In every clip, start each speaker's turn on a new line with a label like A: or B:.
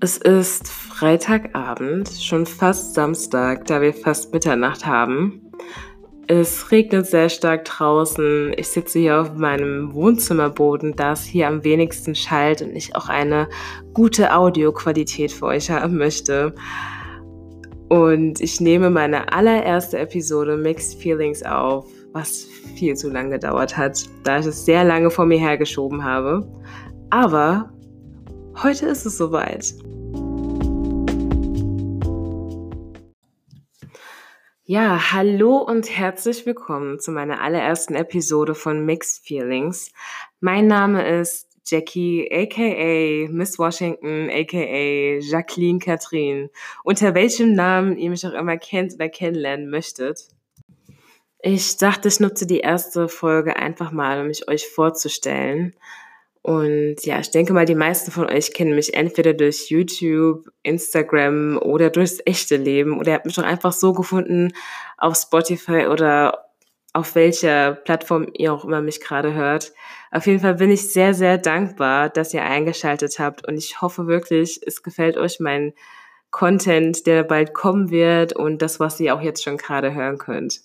A: Es ist Freitagabend, schon fast Samstag, da wir fast Mitternacht haben. Es regnet sehr stark draußen. Ich sitze hier auf meinem Wohnzimmerboden, da es hier am wenigsten schallt und ich auch eine gute Audioqualität für euch haben möchte. Und ich nehme meine allererste Episode Mixed Feelings auf, was viel zu lange gedauert hat, da ich es sehr lange vor mir hergeschoben habe. Aber heute ist es soweit. Ja, hallo und herzlich willkommen zu meiner allerersten Episode von Mixed Feelings. Mein Name ist Jackie, aka Miss Washington, aka Jacqueline Catherine, unter welchem Namen ihr mich auch immer kennt oder kennenlernen möchtet. Ich dachte, ich nutze die erste Folge einfach mal, um mich euch vorzustellen. Und ja, ich denke mal, die meisten von euch kennen mich entweder durch YouTube, Instagram oder durchs echte Leben. Oder ihr habt mich auch einfach so gefunden auf Spotify oder auf welcher Plattform ihr auch immer mich gerade hört. Auf jeden Fall bin ich sehr, sehr dankbar, dass ihr eingeschaltet habt. Und ich hoffe wirklich, es gefällt euch mein Content, der bald kommen wird und das, was ihr auch jetzt schon gerade hören könnt.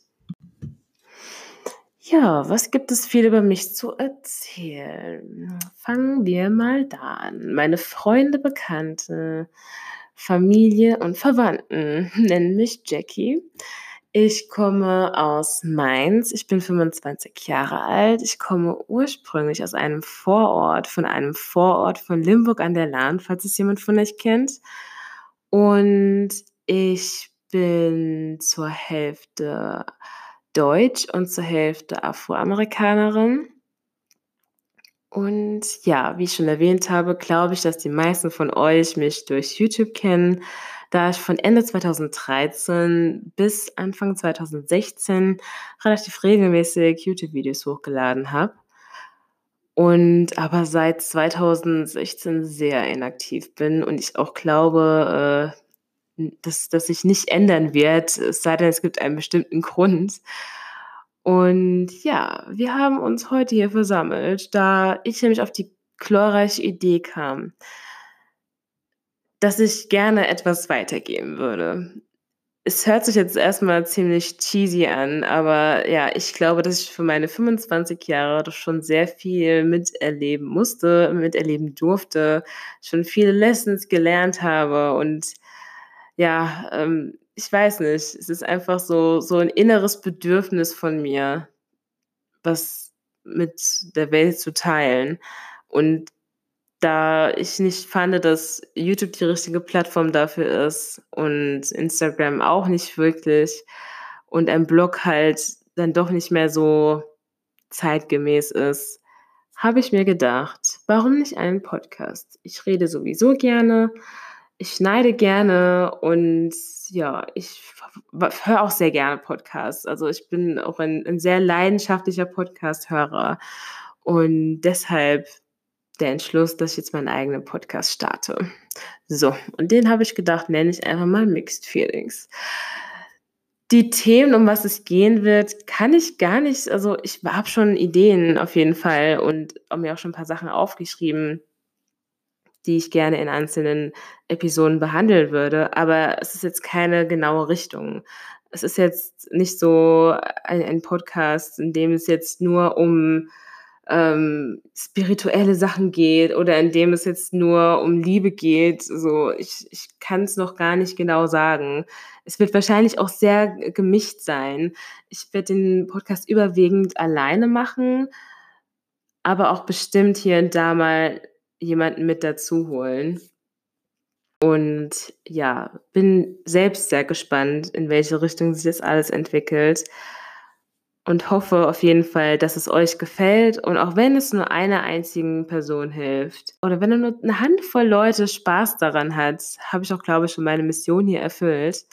A: Ja, was gibt es viel über mich zu erzählen? Fangen wir mal da an. Meine Freunde, Bekannte, Familie und Verwandten nennen mich Jackie. Ich komme aus Mainz. Ich bin 25 Jahre alt. Ich komme ursprünglich aus einem Vorort, von einem Vorort von Limburg an der Lahn, falls es jemand von euch kennt. Und ich bin zur Hälfte Deutsch und zur Hälfte Afroamerikanerin. Und ja, wie ich schon erwähnt habe, glaube ich, dass die meisten von euch mich durch YouTube kennen, da ich von Ende 2013 bis Anfang 2016 relativ regelmäßig YouTube-Videos hochgeladen habe. Und aber seit 2016 sehr inaktiv bin und ich auch glaube, äh, dass das sich nicht ändern wird, es sei denn, es gibt einen bestimmten Grund. Und ja, wir haben uns heute hier versammelt, da ich nämlich auf die glorreiche Idee kam, dass ich gerne etwas weitergeben würde. Es hört sich jetzt erstmal ziemlich cheesy an, aber ja, ich glaube, dass ich für meine 25 Jahre doch schon sehr viel miterleben musste, miterleben durfte, schon viele Lessons gelernt habe und ja, ähm, ich weiß nicht. Es ist einfach so, so ein inneres Bedürfnis von mir, was mit der Welt zu teilen. Und da ich nicht fand, dass YouTube die richtige Plattform dafür ist und Instagram auch nicht wirklich und ein Blog halt dann doch nicht mehr so zeitgemäß ist, habe ich mir gedacht, warum nicht einen Podcast? Ich rede sowieso gerne ich schneide gerne und ja, ich höre auch sehr gerne Podcasts. Also ich bin auch ein, ein sehr leidenschaftlicher Podcast-Hörer und deshalb der Entschluss, dass ich jetzt meinen eigenen Podcast starte. So, und den habe ich gedacht, nenne ich einfach mal Mixed Feelings. Die Themen, um was es gehen wird, kann ich gar nicht, also ich habe schon Ideen auf jeden Fall und habe mir auch schon ein paar Sachen aufgeschrieben die ich gerne in einzelnen Episoden behandeln würde. Aber es ist jetzt keine genaue Richtung. Es ist jetzt nicht so ein, ein Podcast, in dem es jetzt nur um ähm, spirituelle Sachen geht oder in dem es jetzt nur um Liebe geht. So, ich, ich kann es noch gar nicht genau sagen. Es wird wahrscheinlich auch sehr gemischt sein. Ich werde den Podcast überwiegend alleine machen, aber auch bestimmt hier und da mal jemanden mit dazu holen. Und ja, bin selbst sehr gespannt, in welche Richtung sich das alles entwickelt. Und hoffe auf jeden Fall, dass es euch gefällt. Und auch wenn es nur einer einzigen Person hilft oder wenn nur eine Handvoll Leute Spaß daran hat, habe ich auch, glaube ich, schon meine Mission hier erfüllt.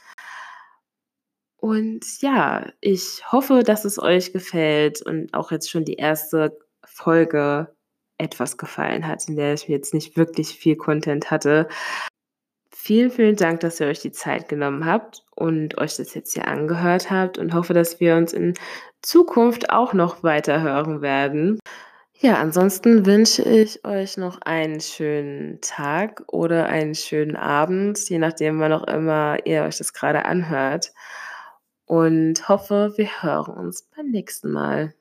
A: Und ja, ich hoffe, dass es euch gefällt und auch jetzt schon die erste Folge etwas gefallen hat, in der ich jetzt nicht wirklich viel Content hatte. Vielen, vielen Dank, dass ihr euch die Zeit genommen habt und euch das jetzt hier angehört habt und hoffe, dass wir uns in Zukunft auch noch weiter hören werden. Ja, ansonsten wünsche ich euch noch einen schönen Tag oder einen schönen Abend, je nachdem, wann auch immer ihr euch das grade anhört und hoffe, wir hören uns beim nächsten Mal.